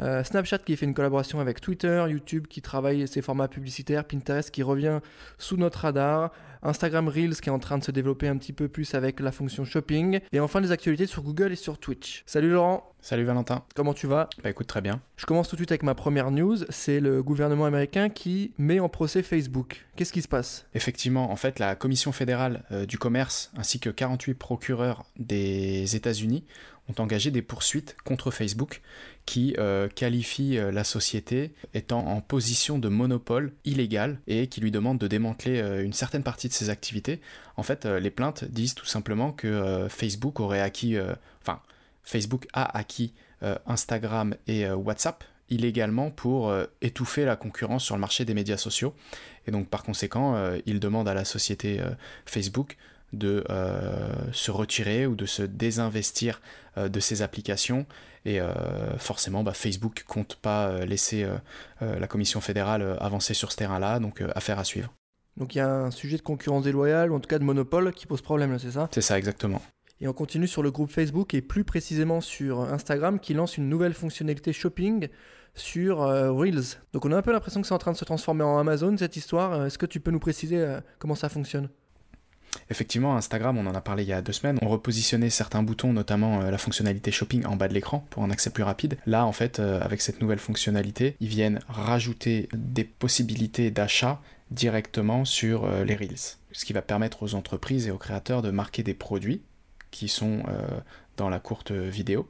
Euh, Snapchat qui fait une collaboration avec Twitter, YouTube qui travaille ses formats publicitaires, Pinterest qui revient sous notre radar, Instagram Reels qui est en train de se développer un petit peu plus avec la fonction shopping, et enfin les actualités sur Google et sur Twitch. Salut Laurent Salut Valentin. Comment tu vas? Bah écoute très bien. Je commence tout de suite avec ma première news, c'est le gouvernement américain qui met en procès Facebook. Qu'est-ce qui se passe? Effectivement, en fait, la Commission fédérale euh, du commerce ainsi que 48 procureurs des États-Unis ont engagé des poursuites contre Facebook qui euh, qualifie euh, la société étant en position de monopole illégal et qui lui demande de démanteler euh, une certaine partie de ses activités. En fait, euh, les plaintes disent tout simplement que Facebook aurait acquis, enfin, Facebook a acquis Instagram et WhatsApp illégalement pour étouffer la concurrence sur le marché des médias sociaux. Et donc par conséquent, il demande à la société Facebook de euh, se retirer ou de se désinvestir euh, de ses applications. Et euh, forcément, bah, Facebook compte pas laisser la Commission fédérale avancer sur ce terrain-là, donc affaire à suivre. Donc il y a un sujet de concurrence déloyale, ou en tout cas de monopole, qui pose problème c'est ça? C'est ça exactement. Et on continue sur le groupe Facebook et plus précisément sur Instagram qui lance une nouvelle fonctionnalité shopping sur euh, Reels. Donc on a un peu l'impression que c'est en train de se transformer en Amazon cette histoire. Est-ce que tu peux nous préciser euh, comment ça fonctionne? Effectivement, Instagram, on en a parlé il y a deux semaines, on repositionnait certains boutons, notamment euh, la fonctionnalité shopping en bas de l'écran pour un accès plus rapide. Là, en fait, euh, avec cette nouvelle fonctionnalité, ils viennent rajouter des possibilités d'achat directement sur euh, les Reels. Ce qui va permettre aux entreprises et aux créateurs de marquer des produits qui sont dans la courte vidéo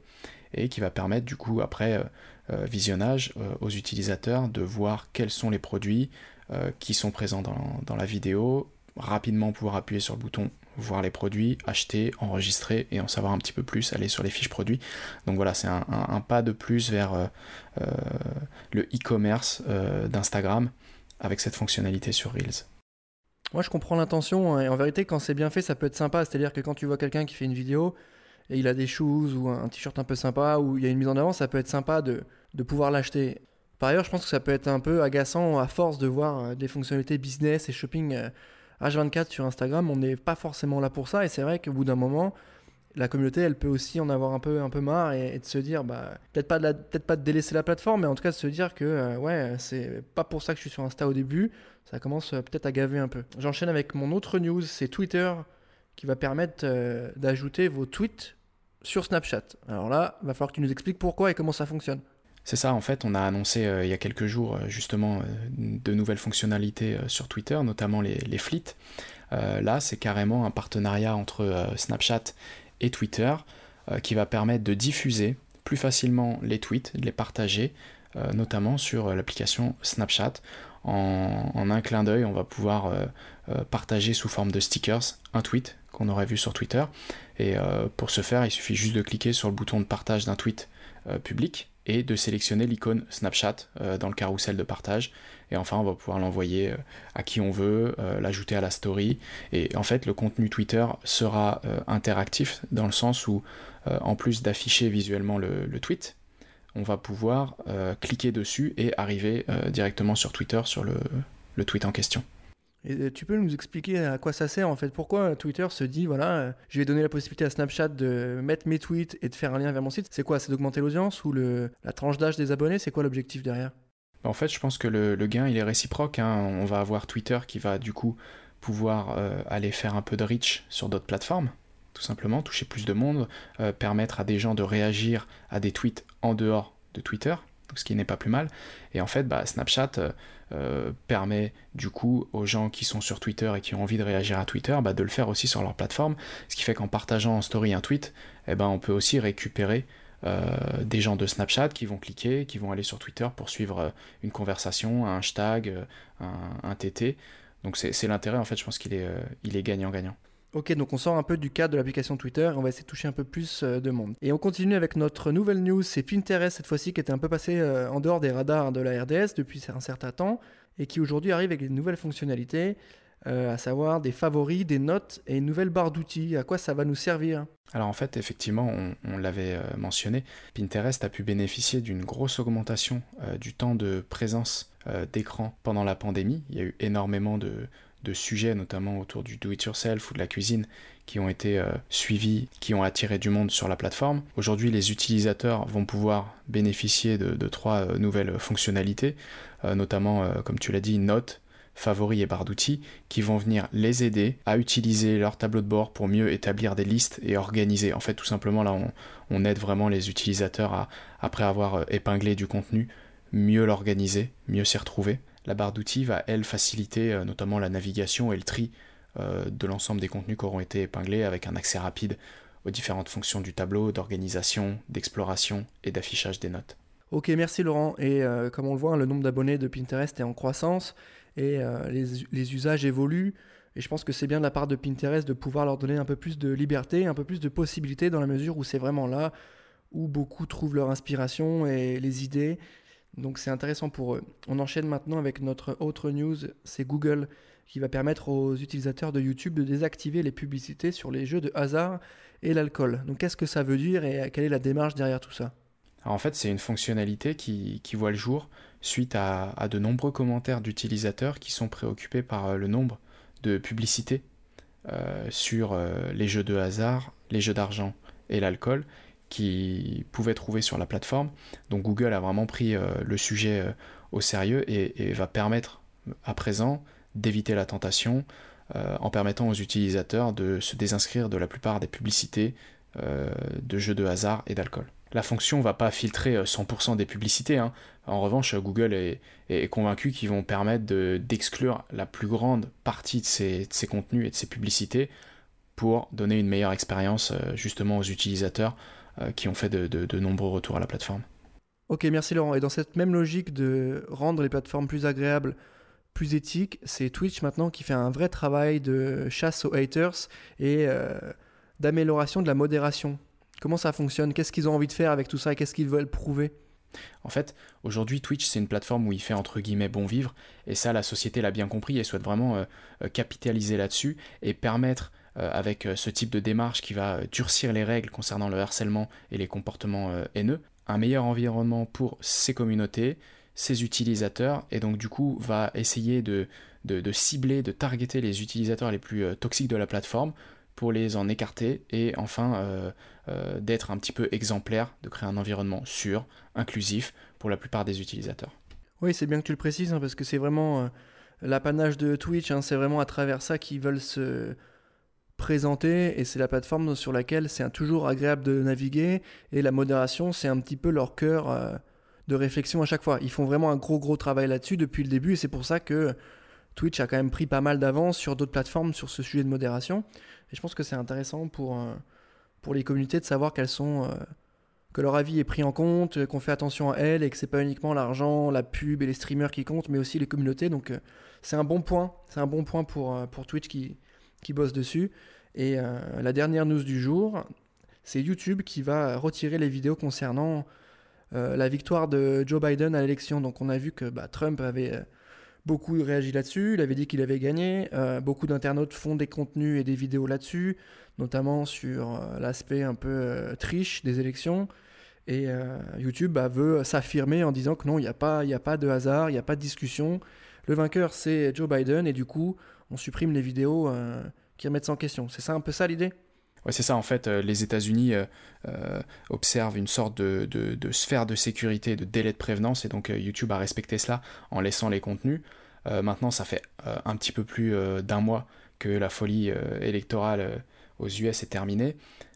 et qui va permettre du coup après visionnage aux utilisateurs de voir quels sont les produits qui sont présents dans la vidéo, rapidement pouvoir appuyer sur le bouton voir les produits, acheter, enregistrer et en savoir un petit peu plus, aller sur les fiches produits. Donc voilà, c'est un, pas de plus vers euh, euh, le e-commerce euh, d'Instagram avec cette fonctionnalité sur Reels. Moi je comprends l'intention hein, et en vérité quand c'est bien fait ça peut être sympa. C'est-à-dire que quand tu vois quelqu'un qui fait une vidéo et il a des shoes ou un t-shirt un peu sympa ou il y a une mise en avant, ça peut être sympa de, de pouvoir l'acheter. Par ailleurs je pense que ça peut être un peu agaçant à force de voir des fonctionnalités business et shopping H24 sur Instagram. On n'est pas forcément là pour ça. Et c'est vrai qu'au bout d'un moment la communauté elle peut aussi en avoir un peu un peu marre et, de se dire bah peut-être pas de la- peut-être pas de délaisser la plateforme mais en tout cas de se dire que euh, ouais c'est pas pour ça que je suis sur Insta au début. Ça commence euh, peut-être à gaver un peu. J'enchaîne avec mon autre news c'est Twitter qui va permettre euh, d'ajouter vos tweets sur Snapchat. Alors là va falloir que tu nous expliques pourquoi et comment ça fonctionne C'est ça, en fait, on a annoncé euh, il y a quelques jours euh, justement euh, de nouvelles fonctionnalités sur Twitter, notamment les, flits. Là, c'est carrément un partenariat entre Snapchat et Twitter qui va permettre de diffuser plus facilement les tweets, de les partager, notamment sur l'application Snapchat. En, un clin d'œil, on va pouvoir partager sous forme de stickers un tweet qu'on aurait vu sur Twitter. Et pour ce faire, il suffit juste de cliquer sur le bouton de partage d'un tweet public et de sélectionner l'icône Snapchat euh, dans le carrousel de partage. Et enfin, on va pouvoir l'envoyer euh, à qui on veut, euh, l'ajouter à la story. Et en fait, le contenu Twitter sera interactif dans le sens où, en plus d'afficher visuellement le, tweet, on va pouvoir cliquer dessus et arriver directement sur Twitter sur le tweet en question. Et euh, tu peux nous expliquer à quoi ça sert en fait? Pourquoi Twitter se dit voilà, euh, je vais donner la possibilité à Snapchat de mettre mes tweets et de faire un lien vers mon site? C'est quoi? C'est d'augmenter l'audience ou la tranche d'âge des abonnés? C'est quoi l'objectif derrière? En fait, je pense que le, gain, il est réciproque. hein. On va avoir Twitter qui va du coup pouvoir euh, aller faire un peu de reach sur d'autres plateformes, tout simplement, toucher plus de monde, euh, permettre à des gens de réagir à des tweets en dehors de Twitter, ce qui n'est pas plus mal. Et en fait, bah, Snapchat euh, euh, permet du coup aux gens qui sont sur Twitter et qui ont envie de réagir à Twitter, bah, de le faire aussi sur leur plateforme, ce qui fait qu'en partageant en story un tweet, eh ben, on peut aussi récupérer euh, des gens de Snapchat qui vont cliquer, qui vont aller sur Twitter pour suivre euh, une conversation, un hashtag, un, TT. Donc c'est l'intérêt, en fait, je pense qu'il est, il est gagnant-gagnant. Ok, donc on sort un peu du cadre de l'application Twitter et on va essayer de toucher un peu plus euh, de monde. Et on continue avec notre nouvelle news, c'est Pinterest cette fois-ci qui était un peu passé euh, en dehors des radars de la RDS depuis un certain temps et qui aujourd'hui arrive avec des nouvelles fonctionnalités, à savoir des favoris, des notes et une nouvelle barre d'outils. À quoi ça va nous servir? Alors en fait, effectivement, on, l'avait mentionné, Pinterest a pu bénéficier d'une grosse augmentation du temps de présence d'écran pendant la pandémie. Il y a eu énormément de, de sujets, notamment autour du do-it-yourself ou de la cuisine, qui ont été euh, suivis, qui ont attiré du monde sur la plateforme. Aujourd'hui, les utilisateurs vont pouvoir bénéficier de, trois euh, nouvelles fonctionnalités, euh, notamment, comme tu l'as dit, notes, favoris et barres d'outils, qui vont venir les aider à utiliser leur tableau de bord pour mieux établir des listes et organiser. En fait, tout simplement, là, on, aide vraiment les utilisateurs à, après avoir épinglé du contenu, mieux l'organiser, mieux s'y retrouver. La barre d'outils va, elle, faciliter euh, notamment la navigation et le tri euh, de l'ensemble des contenus qui auront été épinglés avec un accès rapide aux différentes fonctions du tableau, d'organisation, d'exploration et d'affichage des notes. Ok, merci Laurent. Et euh, comme on le voit, le nombre d'abonnés de Pinterest est en croissance et les, usages évoluent. Et je pense que c'est bien de la part de Pinterest de pouvoir leur donner un peu plus de liberté, un peu plus de possibilités dans la mesure où c'est vraiment là où beaucoup trouvent leur inspiration et les idées donc c'est intéressant pour eux. On enchaîne maintenant avec notre autre news, c'est Google qui va permettre aux utilisateurs de YouTube de désactiver les publicités sur les jeux de hasard et l'alcool. Donc qu'est-ce que ça veut dire et quelle est la démarche derrière tout ça? En fait, c'est une fonctionnalité qui, voit le jour suite à, de nombreux commentaires d'utilisateurs qui sont préoccupés par euh, le nombre de publicités euh, sur euh, les jeux de hasard, les jeux d'argent et l'alcool qui pouvaient trouver sur la plateforme. Donc Google a vraiment pris euh, le sujet euh, au sérieux et, va permettre à présent d'éviter la tentation euh, en permettant aux utilisateurs de se désinscrire de la plupart des publicités de jeux de hasard et d'alcool. La fonction ne va pas filtrer 100% des publicités. Hein. En revanche, Google est, convaincu qu'ils vont permettre d'exclure la plus grande partie de ces, contenus et de ces publicités pour donner une meilleure expérience justement aux utilisateurs qui ont fait de, nombreux retours à la plateforme. Ok, merci Laurent. Et dans cette même logique de rendre les plateformes plus agréables, plus éthiques, c'est Twitch maintenant qui fait un vrai travail de chasse aux haters et euh, d'amélioration de la modération. Comment ça fonctionne? Qu'est-ce qu'ils ont envie de faire avec tout ça Qu'est-ce qu'ils veulent prouver? En fait, aujourd'hui, Twitch, c'est une plateforme où il fait entre guillemets bon vivre, et ça, la société l'a bien compris et souhaite vraiment euh, capitaliser là-dessus et permettre euh, avec euh, ce type de démarche qui va euh, durcir les règles concernant le harcèlement et les comportements haineux, un meilleur environnement pour ces communautés, ses utilisateurs, et donc du coup va essayer de, de, cibler, de targeter les utilisateurs les plus toxiques de la plateforme pour les en écarter et enfin d'être un petit peu exemplaire, de créer un environnement sûr, inclusif pour la plupart des utilisateurs. Oui, c'est bien que tu le précises, hein, parce que c'est vraiment l'apanage de Twitch, hein, c'est vraiment à travers ça qu'ils veulent se, présenté et c'est la plateforme sur laquelle c'est toujours agréable de naviguer et la modération c'est un petit peu leur cœur euh, de réflexion à chaque fois. Ils font vraiment un gros gros travail là-dessus depuis le début et c'est pour ça que Twitch a quand même pris pas mal d'avance sur d'autres plateformes sur ce sujet de modération et je pense que c'est intéressant pour, euh, pour les communautés de savoir qu'elles sont euh, que leur avis est pris en compte, qu'on fait attention à elles et que c'est pas uniquement l'argent, la pub et les streamers qui comptent mais aussi les communautés donc c'est un bon point, c'est un bon point pour, pour Twitch qui qui bosse dessus. Et euh, la dernière news du jour, c'est YouTube qui va retirer les vidéos concernant euh, la victoire de Joe Biden à l'élection. Donc on a vu que bah, Trump avait euh, beaucoup réagi là-dessus, il avait dit qu'il avait gagné. beaucoup d'internautes font des contenus et des vidéos là-dessus, notamment sur l'aspect un peu triche des élections. Et YouTube bah, veut s'affirmer en disant que non, il n'y a, pas, a pas de hasard, il n'y a pas de discussion. Le vainqueur, c'est Joe Biden, et du coup, on supprime les vidéos euh, qui remettent ça en question. C'est ça un peu ça l'idée? Ouais, c'est ça, en fait, euh, les États-Unis euh, observent une sorte de, sphère de sécurité, de délai de prévenance, et donc YouTube a respecté cela en laissant les contenus. maintenant, ça fait un petit peu plus d'un mois que la folie électorale aux US est terminée.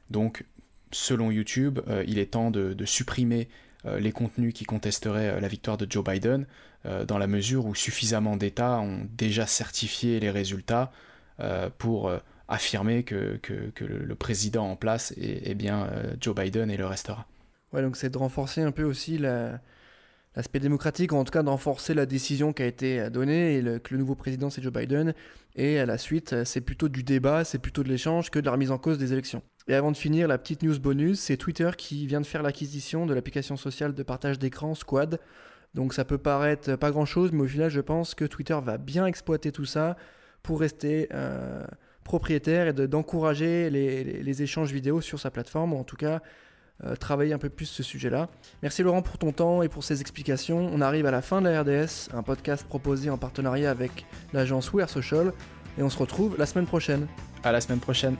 Donc, selon YouTube, il est temps de supprimer les contenus qui contesteraient la victoire de Joe Biden, euh, dans la mesure où suffisamment d'États ont déjà certifié les résultats euh, pour euh, affirmer que, que, le, président en place est, bien Joe Biden et le restera. Ouais, donc c'est de renforcer un peu aussi l'aspect démocratique, ou en tout cas de renforcer la décision qui a été donnée, et que le nouveau président c'est Joe Biden, et à la suite c'est plutôt du débat, c'est plutôt de l'échange que de la remise en cause des élections. Et avant de finir, la petite news bonus, c'est Twitter qui vient de faire l'acquisition de l'application sociale de partage d'écran Squad Donc ça peut paraître pas grand-chose, mais au final, je pense que Twitter va bien exploiter tout ça pour rester euh, propriétaire et d'encourager les, échanges vidéo sur sa plateforme, ou en tout cas euh, travailler un peu plus ce sujet-là. Merci Laurent pour ton temps et pour ces explications. On arrive à la fin de la RDS, un podcast proposé en partenariat avec l'agence We Social, et on se retrouve la semaine prochaine. À la semaine prochaine.